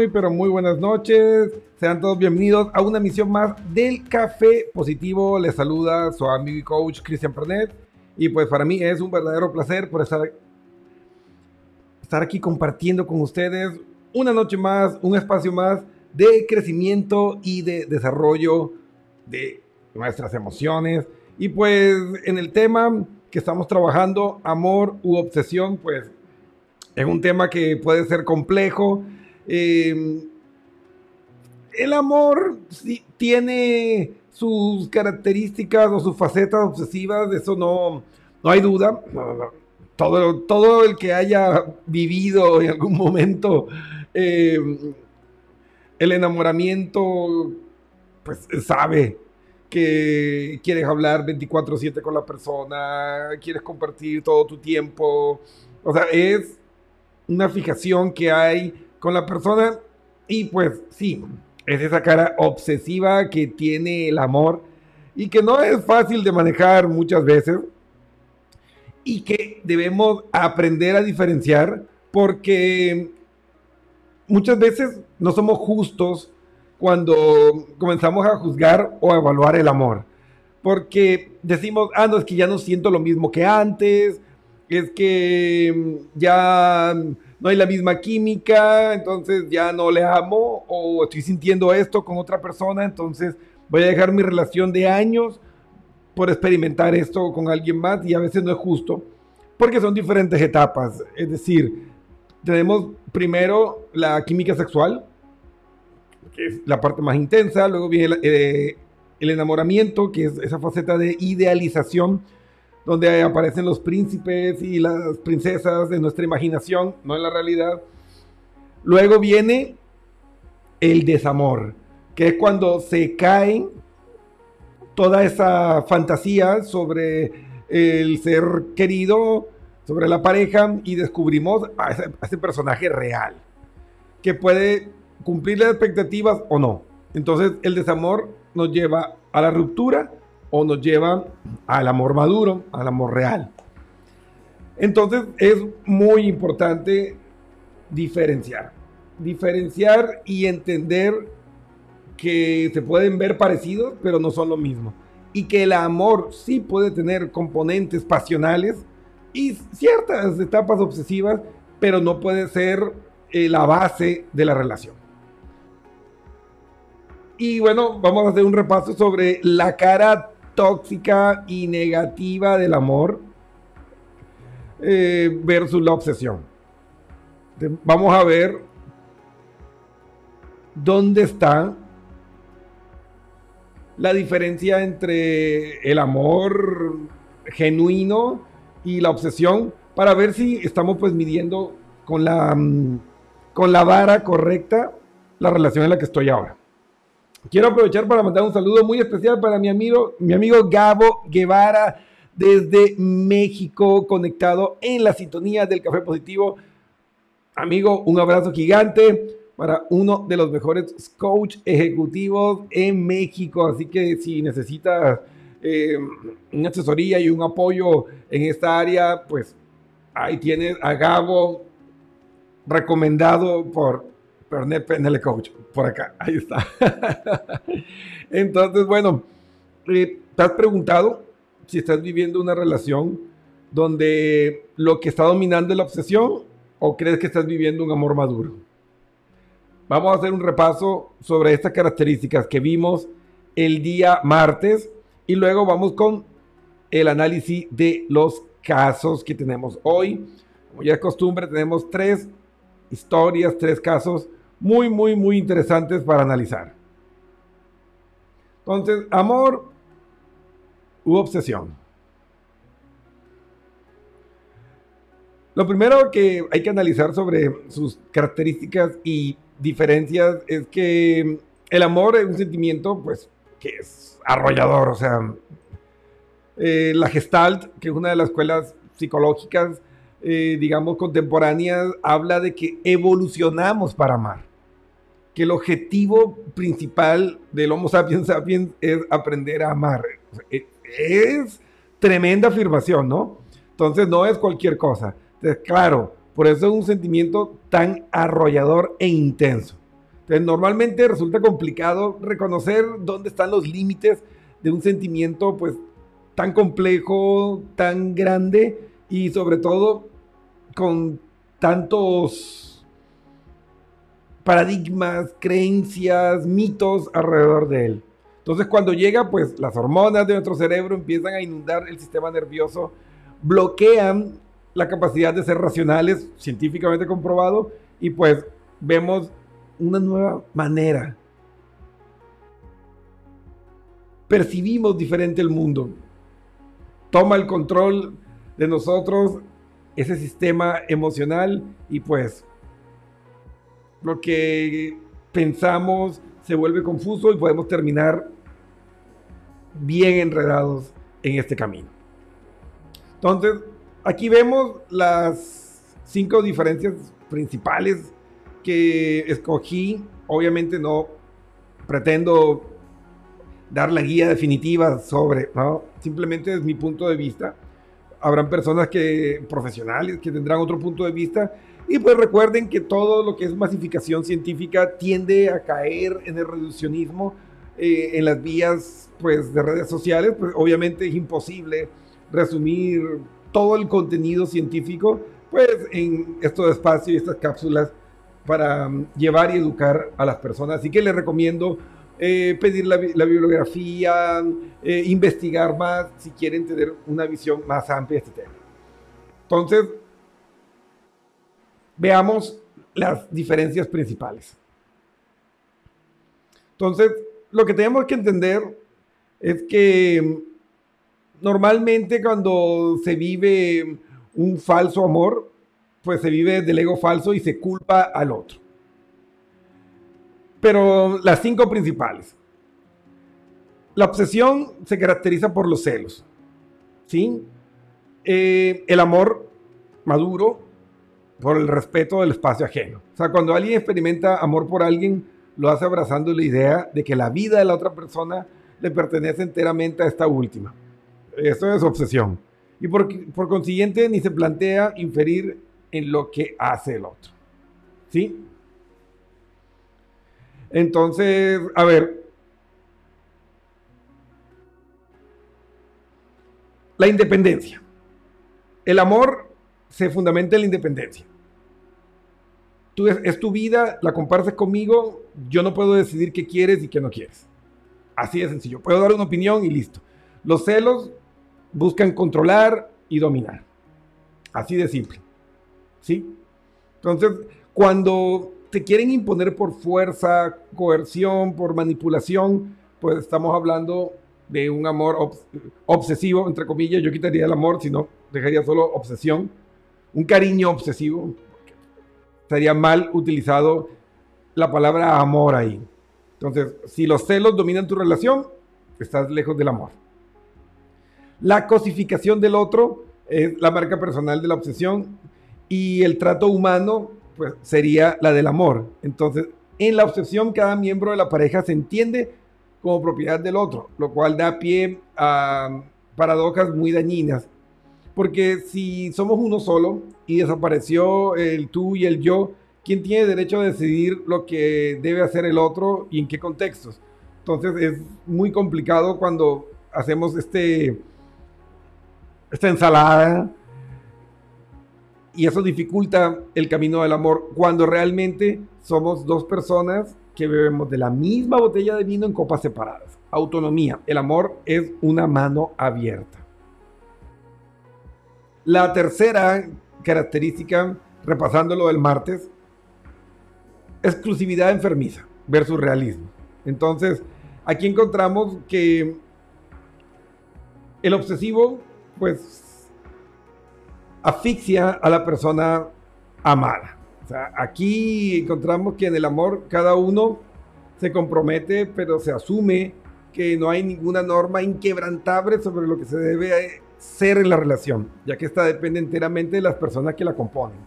Muy, pero muy buenas noches. Sean todos bienvenidos a una misión más del Café Positivo. Les saluda su amigo y coach Cristian Pernet. Y pues para mí es un verdadero placer por estar, estar aquí compartiendo con ustedes una noche más, un espacio más de crecimiento y de desarrollo de nuestras emociones. Y pues en el tema que estamos trabajando, amor u obsesión, pues es un tema que puede ser complejo. Eh, el amor sí, tiene sus características o sus facetas obsesivas, de eso no, no hay duda. Todo, todo el que haya vivido en algún momento eh, el enamoramiento, pues sabe que quieres hablar 24/7 con la persona, quieres compartir todo tu tiempo. O sea, es una fijación que hay con la persona y pues sí, es esa cara obsesiva que tiene el amor y que no es fácil de manejar muchas veces y que debemos aprender a diferenciar porque muchas veces no somos justos cuando comenzamos a juzgar o a evaluar el amor. Porque decimos, ah, no, es que ya no siento lo mismo que antes, es que ya no hay la misma química, entonces ya no le amo, o estoy sintiendo esto con otra persona, entonces voy a dejar mi relación de años por experimentar esto con alguien más y a veces no es justo, porque son diferentes etapas. Es decir, tenemos primero la química sexual, que es la parte más intensa, luego viene el, eh, el enamoramiento, que es esa faceta de idealización, donde aparecen los príncipes y las princesas de nuestra imaginación, no en la realidad. Luego viene el desamor, que es cuando se cae toda esa fantasía sobre el ser querido, sobre la pareja y descubrimos a ese, a ese personaje real, que puede cumplir las expectativas o no. Entonces el desamor nos lleva a la ruptura o nos lleva al amor maduro, al amor real. Entonces es muy importante diferenciar, diferenciar y entender que se pueden ver parecidos, pero no son lo mismo. Y que el amor sí puede tener componentes pasionales y ciertas etapas obsesivas, pero no puede ser eh, la base de la relación. Y bueno, vamos a hacer un repaso sobre la cara tóxica y negativa del amor eh, versus la obsesión. Vamos a ver dónde está la diferencia entre el amor genuino y la obsesión para ver si estamos pues midiendo con la, mm, con la vara correcta la relación en la que estoy ahora. Quiero aprovechar para mandar un saludo muy especial para mi amigo, mi amigo Gabo Guevara desde México, conectado en la sintonía del Café Positivo. Amigo, un abrazo gigante para uno de los mejores coach ejecutivos en México. Así que si necesitas eh, una asesoría y un apoyo en esta área, pues ahí tienes a Gabo recomendado por Pernet PNL Coach. Por acá, ahí está. Entonces, bueno, eh, ¿te has preguntado si estás viviendo una relación donde lo que está dominando es la obsesión o crees que estás viviendo un amor maduro? Vamos a hacer un repaso sobre estas características que vimos el día martes y luego vamos con el análisis de los casos que tenemos hoy. Como ya es costumbre, tenemos tres historias, tres casos muy, muy, muy interesantes para analizar. Entonces, amor u obsesión. Lo primero que hay que analizar sobre sus características y diferencias es que el amor es un sentimiento, pues, que es arrollador, o sea, eh, la Gestalt, que es una de las escuelas psicológicas, eh, digamos, contemporáneas, habla de que evolucionamos para amar que el objetivo principal del Homo sapiens sapiens es aprender a amar. E, es tremenda afirmación, ¿no? Entonces no es cualquier cosa. Entonces, claro, por eso es un sentimiento tan arrollador e intenso. Entonces, normalmente resulta complicado reconocer dónde están los límites de un sentimiento pues tan complejo, tan grande y sobre todo con tantos paradigmas, creencias, mitos alrededor de él. Entonces cuando llega, pues las hormonas de nuestro cerebro empiezan a inundar el sistema nervioso, bloquean la capacidad de ser racionales, científicamente comprobado, y pues vemos una nueva manera. Percibimos diferente el mundo. Toma el control de nosotros ese sistema emocional y pues lo que pensamos se vuelve confuso y podemos terminar bien enredados en este camino. Entonces, aquí vemos las cinco diferencias principales que escogí. Obviamente no pretendo dar la guía definitiva sobre. Simplemente es mi punto de vista. Habrán personas que, profesionales, que tendrán otro punto de vista. Y pues recuerden que todo lo que es masificación científica tiende a caer en el reduccionismo eh, en las vías pues, de redes sociales. Pues obviamente es imposible resumir todo el contenido científico pues en estos espacios y estas cápsulas para mm, llevar y educar a las personas. Así que les recomiendo eh, pedir la, bibliografía, eh, investigar más si quieren tener una visión más amplia de este tema. Entonces, veamos las diferencias principales. Entonces, lo que tenemos que entender es que mm, normalmente cuando se vive un falso amor, pues se vive del ego falso y se culpa al otro. Pero las cinco principales. La obsesión se caracteriza por los celos. ¿Sí? Eh, el amor maduro por el respeto del espacio ajeno. O sea, cuando alguien experimenta amor por alguien, lo hace abrazando la idea de que la vida de la otra persona le pertenece enteramente a esta última. Eso es obsesión. Y por, por consiguiente ni se plantea inferir en lo que hace el otro. ¿Sí? Entonces, a ver. La independencia. El amor se fundamenta en la independencia. Tú es, tu vida, la compartes conmigo, yo no puedo decidir qué quieres y qué no quieres. Así de sencillo. Puedo dar una opinión y listo. Los celos buscan controlar y dominar. Así de simple. ¿Sí? Entonces, cuando te quieren imponer por fuerza, coerción, por manipulación, pues estamos hablando de un amor obsesivo, entre comillas, yo quitaría el amor, sino dejaría solo obsesión, un cariño obsesivo, estaría mal utilizado la palabra amor ahí. Entonces, si los celos dominan tu relación, estás lejos del amor. La cosificación del otro es la marca personal de la obsesión y el trato humano pues sería la del amor. Entonces, en la obsesión, cada miembro de la pareja se entiende como propiedad del otro, lo cual da pie a paradojas muy dañinas. Porque si somos uno solo y desapareció el tú y el yo, ¿quién tiene derecho a decidir lo que debe hacer el otro y en qué contextos? Entonces es muy complicado cuando hacemos este, esta ensalada y eso dificulta el camino del amor cuando realmente somos dos personas que bebemos de la misma botella de vino en copas separadas. Autonomía. El amor es una mano abierta. La tercera característica, repasando lo del martes, exclusividad enfermiza versus realismo. Entonces, aquí encontramos que el obsesivo, pues asfixia a la persona amada. Aquí encontramos que en el amor cada uno se compromete, pero se asume que no hay ninguna norma inquebrantable sobre lo que se debe ser en la relación, ya que esta depende enteramente de las personas que la componen.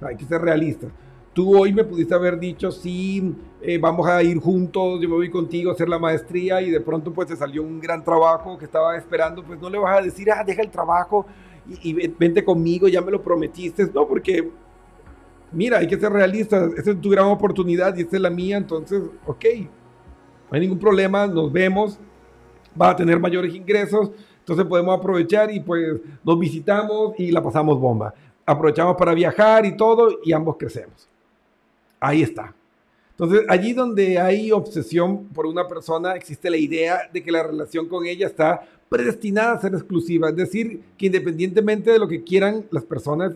hay que ser realistas. Tú hoy me pudiste haber dicho, sí, eh, vamos a ir juntos, yo me voy contigo a hacer la maestría y de pronto pues te salió un gran trabajo que estaba esperando, pues no le vas a decir, ah, deja el trabajo, y, vente conmigo, ya me lo prometiste, no, porque mira, hay que ser realistas, esta es tu gran oportunidad y esta es la mía, entonces, ok, no hay ningún problema, nos vemos, va a tener mayores ingresos, entonces podemos aprovechar y pues nos visitamos y la pasamos bomba. Aprovechamos para viajar y todo y ambos crecemos. Ahí está. Entonces, allí donde hay obsesión por una persona, existe la idea de que la relación con ella está predestinada a ser exclusiva. Es decir, que independientemente de lo que quieran las personas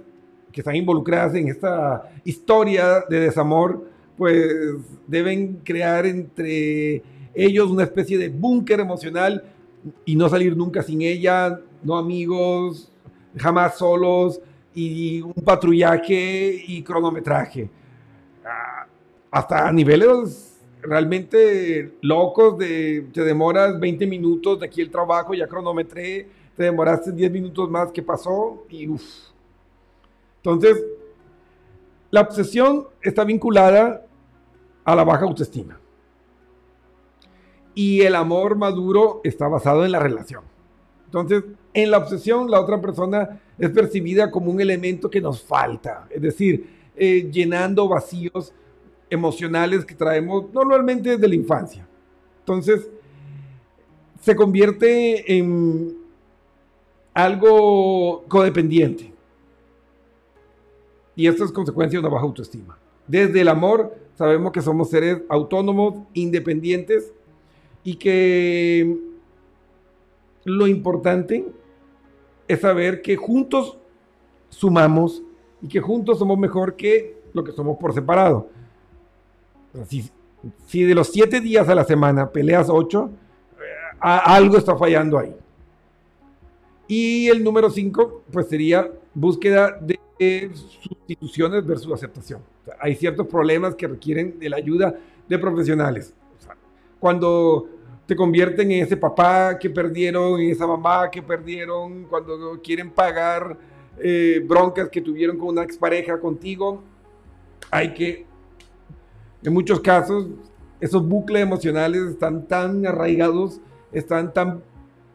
que están involucradas en esta historia de desamor, pues deben crear entre ellos una especie de búnker emocional y no salir nunca sin ella, no amigos, jamás solos y un patrullaje y cronometraje. Hasta a niveles realmente locos de te demoras 20 minutos de aquí el trabajo, ya cronometré, te demoraste 10 minutos más que pasó y uff. Entonces, la obsesión está vinculada a la baja autoestima. Y el amor maduro está basado en la relación. Entonces, en la obsesión, la otra persona es percibida como un elemento que nos falta, es decir, eh, llenando vacíos emocionales que traemos normalmente desde la infancia. Entonces, se convierte en algo codependiente. Y esto es consecuencia de una baja autoestima. Desde el amor sabemos que somos seres autónomos, independientes y que lo importante es saber que juntos sumamos y que juntos somos mejor que lo que somos por separado. Si, de los siete días a la semana peleas ocho, eh, algo está fallando ahí. Y el número cinco, pues sería búsqueda de sustituciones versus aceptación. hay ciertos problemas que requieren de la ayuda de profesionales. cuando te convierten en ese papá que perdieron, en esa mamá que perdieron, cuando quieren pagar eh, broncas que tuvieron con una expareja contigo, hay que, en muchos casos, esos bucles emocionales están tan arraigados, están tan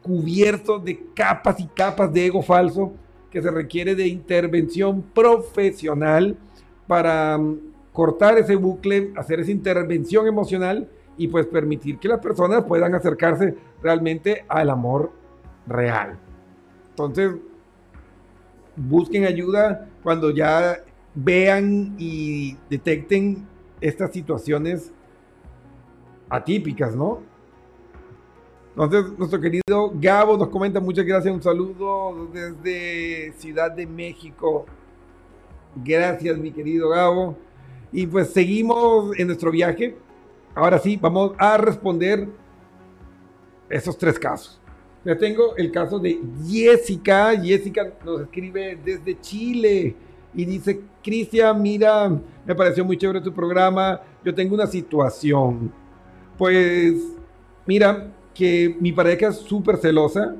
cubiertos de capas y capas de ego falso que se requiere de intervención profesional para mm, cortar ese bucle, hacer esa intervención emocional y pues permitir que las personas puedan acercarse realmente al amor real. Entonces, busquen ayuda cuando ya vean y detecten estas situaciones atípicas, ¿no? Entonces, nuestro querido Gabo nos comenta, muchas gracias, un saludo desde Ciudad de México. Gracias, mi querido Gabo. Y pues seguimos en nuestro viaje. Ahora sí, vamos a responder esos tres casos. Ya tengo el caso de Jessica. Jessica nos escribe desde Chile y dice, Cristian, mira, me pareció muy chévere tu programa. Yo tengo una situación. Pues, mira, que mi pareja es súper celosa,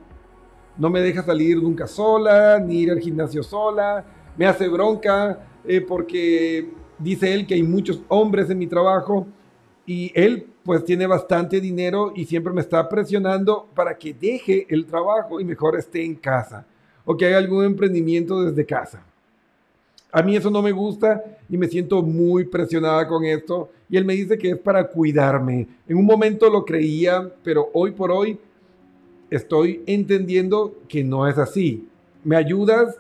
no me deja salir nunca sola, ni ir al gimnasio sola, me hace bronca eh, porque dice él que hay muchos hombres en mi trabajo y él pues tiene bastante dinero y siempre me está presionando para que deje el trabajo y mejor esté en casa o que haga algún emprendimiento desde casa. A mí eso no me gusta y me siento muy presionada con esto. Y él me dice que es para cuidarme. En un momento lo creía, pero hoy por hoy estoy entendiendo que no es así. ¿Me ayudas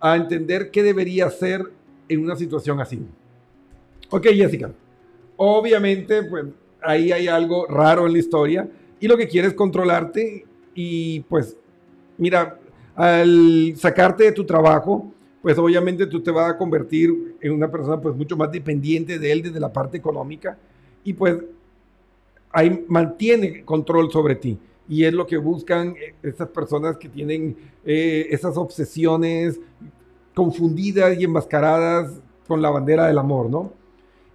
a entender qué debería hacer en una situación así? Ok, Jessica. Obviamente, pues ahí hay algo raro en la historia y lo que quieres es controlarte y pues, mira, al sacarte de tu trabajo, pues obviamente tú te vas a convertir en una persona pues mucho más dependiente de él desde la parte económica y pues ahí mantiene control sobre ti. Y es lo que buscan eh, esas personas que tienen eh, esas obsesiones confundidas y enmascaradas con la bandera del amor, ¿no?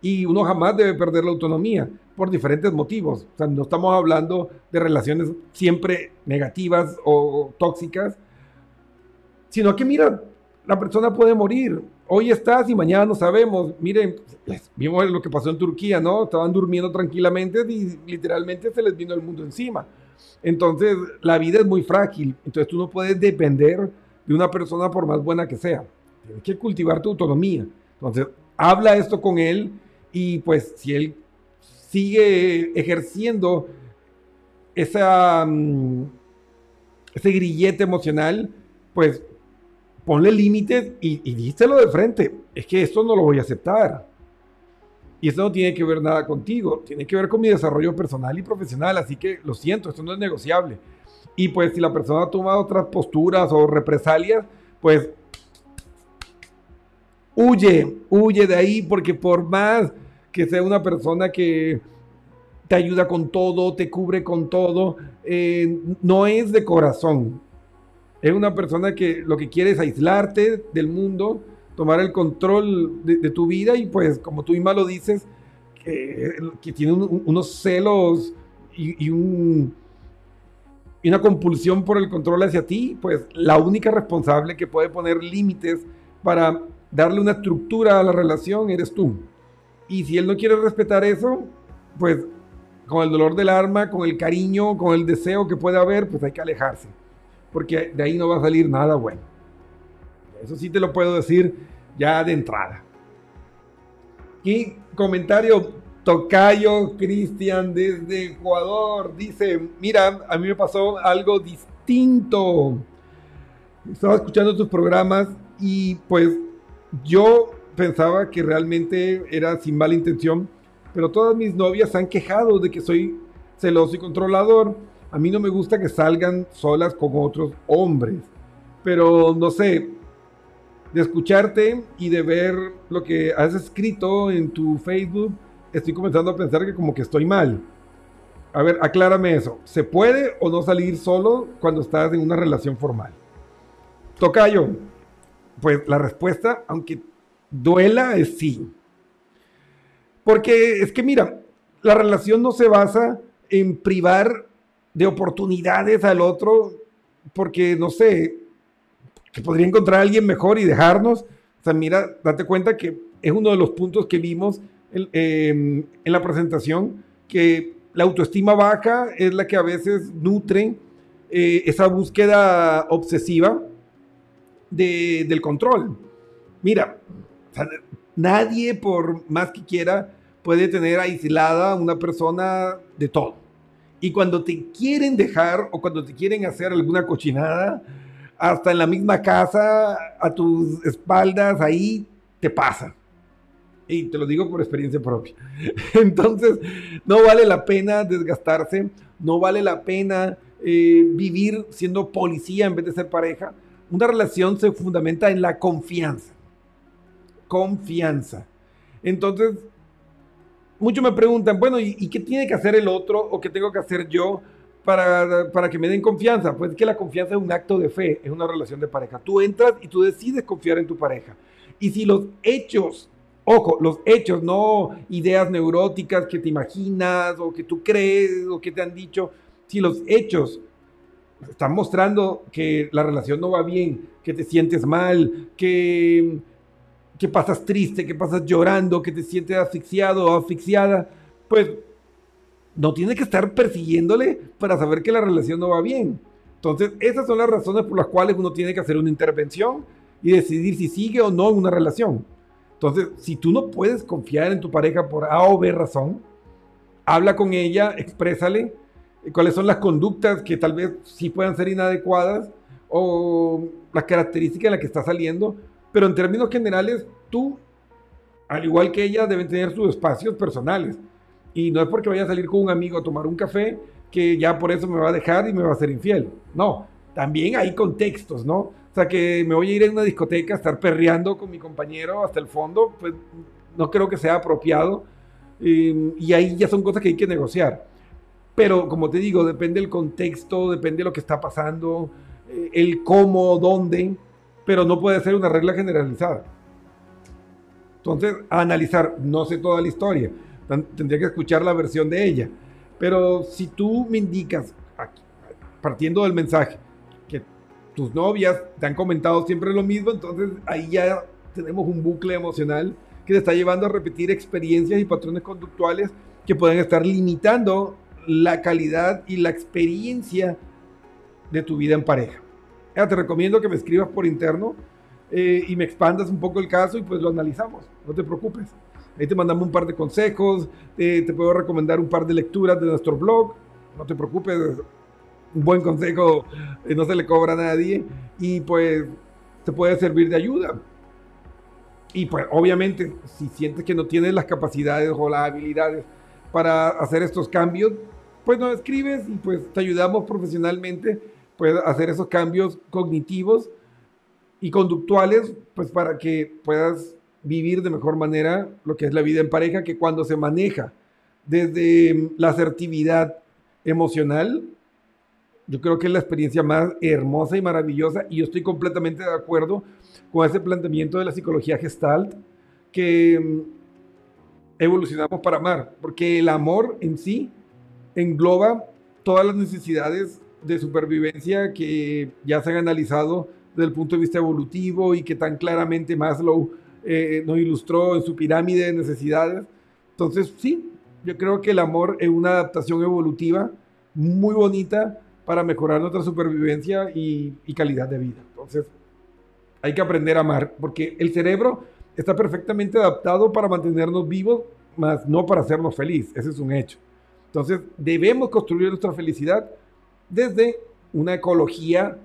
Y uno jamás debe perder la autonomía por diferentes motivos. O sea, no estamos hablando de relaciones siempre negativas o tóxicas, sino que mira, la persona puede morir. Hoy estás y mañana no sabemos. Miren, vimos lo que pasó en Turquía, ¿no? Estaban durmiendo tranquilamente y literalmente se les vino el mundo encima. Entonces, la vida es muy frágil. Entonces, tú no puedes depender de una persona por más buena que sea. Tienes que cultivar tu autonomía. Entonces, habla esto con él y pues si él sigue ejerciendo esa, mm, ese grillete emocional, pues ponle límites y, y de frente. Es que esto no lo voy a aceptar. Y esto no tiene que ver nada contigo, tiene que ver con mi desarrollo personal y profesional, así que lo siento, esto no es negociable. Y pues si la persona toma otras posturas o represalias, pues huye, huye de ahí, porque por más que sea una persona que te ayuda con todo, te cubre con todo, eh, no es de corazón. Es una persona que lo que quiere es aislarte del mundo, tomar el control de, tu vida y pues como tú misma lo dices, que, tiene unos celos y, y una compulsión por el control hacia ti, pues la única responsable que puede poner límites para darle una estructura a la relación eres tú. Y si él no quiere respetar eso, pues con el dolor del arma, con el cariño, con el deseo que puede haber, pues hay que alejarse. Porque de ahí no va a salir nada bueno. Eso sí te lo puedo decir ya de entrada. Y comentario Tocayo Cristian desde Ecuador dice, mira, a mí me pasó algo distinto. Estaba escuchando tus programas y pues yo pensaba que realmente era sin mala intención, pero todas mis novias se han quejado de que soy celoso y controlador. A mí no me gusta que salgan solas con otros hombres, pero no sé, de escucharte y de ver lo que has escrito en tu Facebook, estoy comenzando a pensar que como que estoy mal. A ver, aclárame eso. ¿Se puede o no salir solo cuando estás en una relación formal? Tocayo, pues la respuesta, aunque duela, es sí. Porque es que mira, la relación no se basa en privar de oportunidades al otro porque, no sé, que podría encontrar a alguien mejor y dejarnos. O sea, mira, date cuenta que es uno de los puntos que vimos em, en, la presentación, que la autoestima baja es la que a veces nutre eh, esa búsqueda obsesiva del control. Mira, nadie por más que quiera puede tener aislada a una persona de todo. Y cuando te quieren dejar o cuando te quieren hacer alguna cochinada, hasta en la misma casa, a tus espaldas, ahí te pasa. Y te lo digo por experiencia propia. Entonces, no vale la pena desgastarse, no vale la pena eh, vivir siendo policía en vez de ser pareja. Una relación se fundamenta en la confianza. Confianza. Entonces, muchos me preguntan, bueno, ¿y, qué tiene que hacer el otro o qué tengo que hacer yo para, que me den confianza? Pues que la confianza es un acto de fe, es una relación de pareja. Tú entras y tú decides confiar en tu pareja. Y si los hechos, ojo, los hechos, no ideas neuróticas que te imaginas o que tú crees o que te han dicho, si los hechos están mostrando que la relación no va bien, que te sientes mal, que, que pasas triste, que pasas llorando, que te sientes asfixiado o asfixiada, pues no tiene que estar persiguiéndole para saber que la relación no va bien. Entonces, esas son las razones por las cuales uno tiene que hacer una intervención y decidir si sigue o no una relación. Entonces, si tú no puedes confiar en tu pareja por A o B razón, habla con ella, exprésale cuáles son las conductas que tal vez sí puedan ser inadecuadas o las características en las que está saliendo, pero en términos generales, tú, al igual que ella, deben tener sus espacios personales y no es porque vaya a salir con un amigo a tomar un café que ya por eso me va a dejar y me va a ser infiel. No, también hay contextos, ¿no? O sea, que me voy a ir en una discoteca a estar perreando con mi compañero hasta el fondo, pues no creo que sea apropiado. y ahí ya son cosas que hay que negociar. Pero como te digo, depende del contexto, depende de lo que está pasando, eh, el cómo, dónde, pero no puede ser una regla generalizada. Entonces, analizar, no sé toda la historia, tendría que escuchar la versión de ella. Pero si tú me indicas, partiendo del mensaje, que tus novias te han comentado siempre lo mismo, entonces ahí ya tenemos un bucle emocional que te está llevando a repetir experiencias y patrones conductuales que pueden estar limitando la calidad y la experiencia de tu vida en pareja. Te recomiendo que me escribas por interno eh, y me expandas un poco el caso y pues lo analizamos, no te preocupes. Ahí te mandamos un par de consejos, te puedo recomendar un par de lecturas de nuestro blog, no te preocupes, un buen consejo eh, no se le cobra a nadie y pues te puede servir de ayuda. Y pues obviamente si sientes que no tienes las capacidades o las habilidades para hacer estos cambios, pues nos escribes y pues te ayudamos profesionalmente pues, a hacer esos cambios cognitivos y conductuales, pues para que puedas vivir de mejor manera lo que es la vida en pareja, que cuando se maneja. Desde la asertividad emocional, yo creo que es la experiencia más hermosa y maravillosa y yo estoy completamente de acuerdo con ese planteamiento de la psicología gestalt que mm, evolucionamos para amar, porque el amor en sí engloba todas las necesidades de supervivencia que ya se han analizado desde el punto de vista evolutivo y que tan claramente Maslow eh, nos ilustró en su pirámide de necesidades. Entonces, sí, yo creo que el amor es una adaptación evolutiva muy bonita para mejorar nuestra supervivencia y, y calidad de vida. Entonces, hay que aprender a amar, porque el cerebro está perfectamente adaptado para mantenernos vivos, más no para hacernos feliz. Ese es un hecho. Entonces, debemos construir nuestra felicidad desde una ecología,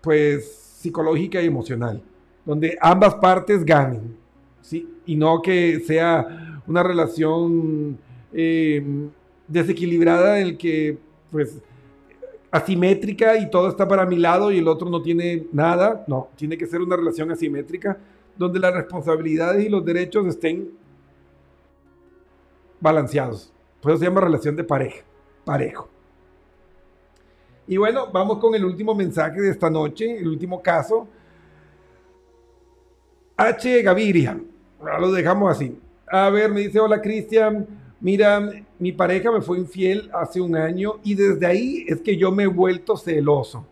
pues, psicológica y emocional, donde ambas partes ganen, ¿sí? Y no que sea una relación eh, desequilibrada en el que, pues, asimétrica y todo está para mi lado y el otro no tiene nada. No, tiene que ser una relación asimétrica donde las responsabilidades y los derechos estén balanceados. Por eso se llama relación de pareja, parejo. Y bueno, vamos con el último mensaje de esta noche, el último caso. H. Gaviria, lo dejamos así. A ver, me dice, hola Cristian, mira, mi pareja me fue infiel hace un año y desde ahí es que yo me he vuelto celoso.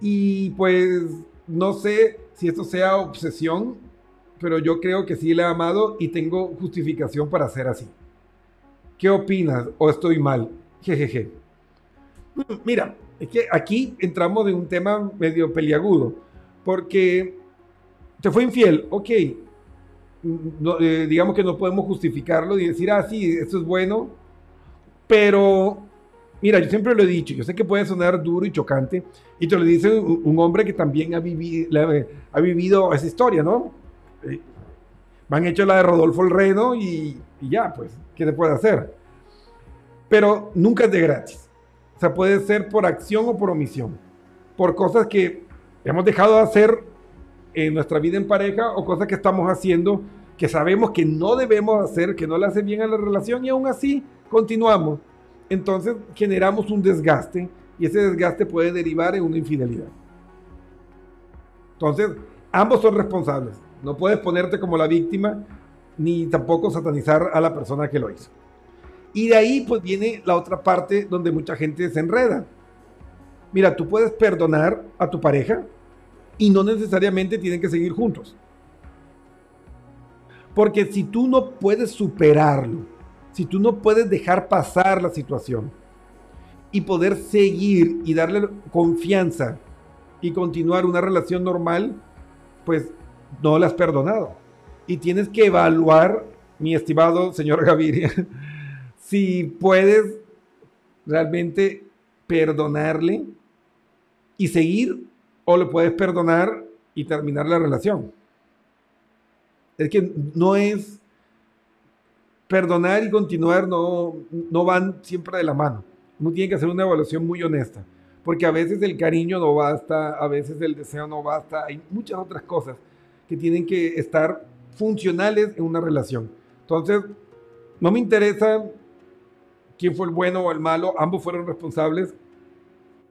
Y pues no sé si esto sea obsesión, pero yo creo que sí le he amado y tengo justificación para ser así. ¿Qué opinas? ¿O estoy mal? Jejeje. Mira, es que aquí entramos en un tema medio peliagudo, porque te fue infiel, ok. Eh, digamos que no podemos justificarlo y decir, ah, sí, esto es bueno, pero mira, yo siempre lo he dicho, yo sé que puede sonar duro y chocante, y te lo dice un, hombre que también ha, vivido, ha vivido esa historia, ¿no? Eh, me han hecho la de Rodolfo el Reno y, y ya, pues, ¿qué se puede hacer? Pero nunca es de gratis. O sea, puede ser por acción o por omisión. Por cosas que hemos dejado de hacer en nuestra vida en pareja o cosas que estamos haciendo que sabemos que no debemos hacer, que no le hace bien a la relación y aún así continuamos. Entonces generamos un desgaste y ese desgaste puede derivar en una infidelidad. Entonces, ambos son responsables. No puedes ponerte como la víctima ni tampoco satanizar a la persona que lo hizo. Y de ahí pues viene la otra parte donde mucha gente se enreda. Mira, tú puedes perdonar a tu pareja y no necesariamente tienen que seguir juntos. Porque si tú no puedes superarlo, si tú no puedes dejar pasar la situación y poder seguir y darle confianza y continuar una relación normal, pues no la has perdonado. Y tienes que evaluar, mi estimado señor Gaviria, si puedes realmente perdonarle y seguir o le puedes perdonar y terminar la relación. Es que no es perdonar y continuar, no, no van siempre de la mano. Uno tiene que hacer una evaluación muy honesta, porque a veces el cariño no basta, a veces el deseo no basta, hay muchas otras cosas que tienen que estar funcionales en una relación. Entonces, no me interesa quién fue el bueno o el malo, ambos fueron responsables,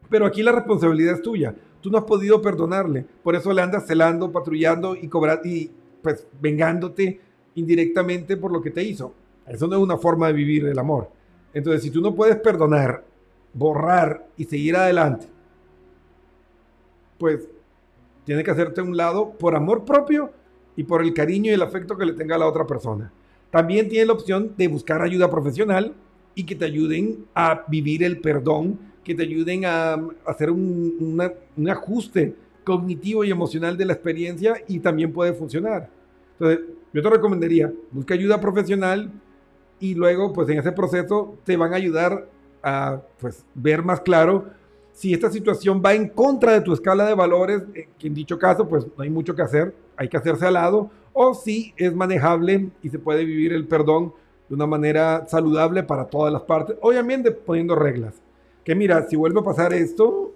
pero aquí la responsabilidad es tuya. Tú no has podido perdonarle, por eso le andas celando, patrullando y cobrando y pues vengándote indirectamente por lo que te hizo. Eso no es una forma de vivir el amor. Entonces, si tú no puedes perdonar, borrar y seguir adelante, pues tiene que hacerte un lado por amor propio y por el cariño y el afecto que le tenga a la otra persona. También tiene la opción de buscar ayuda profesional y que te ayuden a vivir el perdón, que te ayuden a hacer un, ajuste cognitivo y emocional de la experiencia y también puede funcionar. Entonces, yo te recomendaría, busca ayuda profesional y luego, pues en ese proceso te van a ayudar a pues, ver más claro si esta situación va en contra de tu escala de valores, eh, que en dicho caso, pues no hay mucho que hacer, hay que hacerse al lado, o si es manejable y se puede vivir el perdón de una manera saludable para todas las partes, obviamente poniendo reglas. Que mira, si vuelve a pasar esto,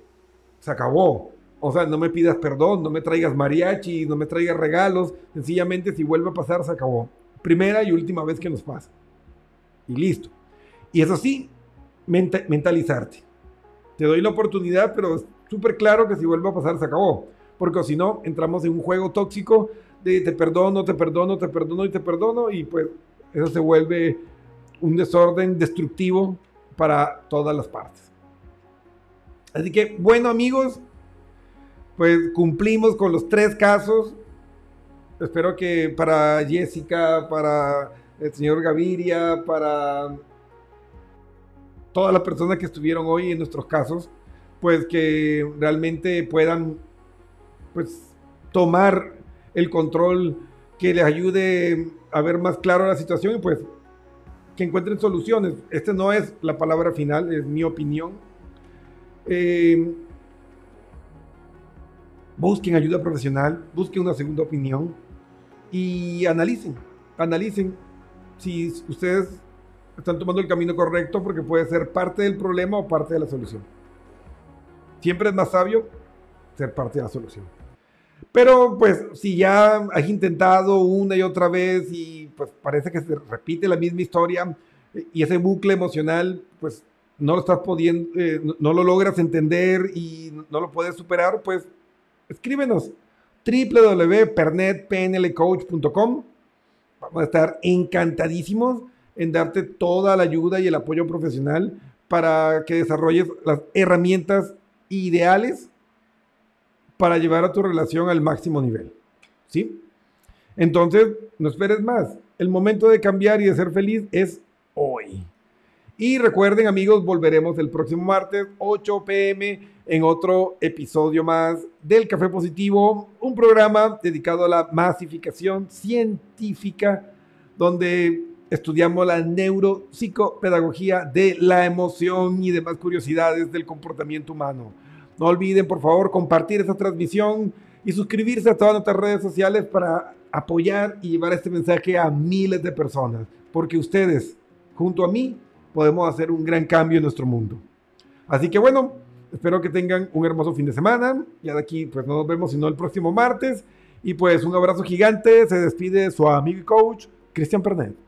se acabó. O sea, no me pidas perdón, no me traigas mariachi, no me traigas regalos. Sencillamente, si vuelve a pasar, se acabó. Primera y última vez que nos pasa. Y listo. Y eso sí, mentalizarte. Te doy la oportunidad, pero es súper claro que si vuelve a pasar, se acabó. Porque si no, entramos en un juego tóxico de te perdono, te perdono, te perdono y te perdono. Y pues eso se vuelve un desorden destructivo para todas las partes. Así que, bueno amigos, pues cumplimos con los tres casos. Espero que para Jessica, para el señor Gaviria, para todas las personas que estuvieron hoy en nuestros casos, pues que realmente puedan pues tomar el control que les ayude a ver más claro la situación y pues que encuentren soluciones. Esta no es la palabra final, es mi opinión. Eh, busquen ayuda profesional, busquen una segunda opinión y analicen, analicen si ustedes están tomando el camino correcto porque puede ser parte del problema o parte de la solución. Siempre es más sabio ser parte de la solución. Pero pues si ya has intentado una y otra vez y pues parece que se repite la misma historia y ese bucle emocional pues no lo estás pudiendo, eh, no lo logras entender y no lo puedes superar, pues escríbenos www.pernetpnlcoach.com. Vamos a estar encantadísimos en darte toda la ayuda y el apoyo profesional para que desarrolles las herramientas ideales para llevar a tu relación al máximo nivel. ¿Sí? Entonces, no esperes más. El momento de cambiar y de ser feliz es hoy. Y recuerden amigos, volveremos el próximo martes 8 pm en otro episodio más del Café Positivo, un programa dedicado a la masificación científica donde estudiamos la neuropsicopedagogía de la emoción y demás curiosidades del comportamiento humano. No olviden, por favor, compartir esta transmisión y suscribirse a todas nuestras redes sociales para apoyar y llevar este mensaje a miles de personas, porque ustedes, junto a mí, podemos hacer un gran cambio en nuestro mundo. Así que bueno, espero que tengan un hermoso fin de semana. Ya de aquí, pues no nos vemos sino el próximo martes. Y pues un abrazo gigante. Se despide su amigo y coach, Cristian Pernet.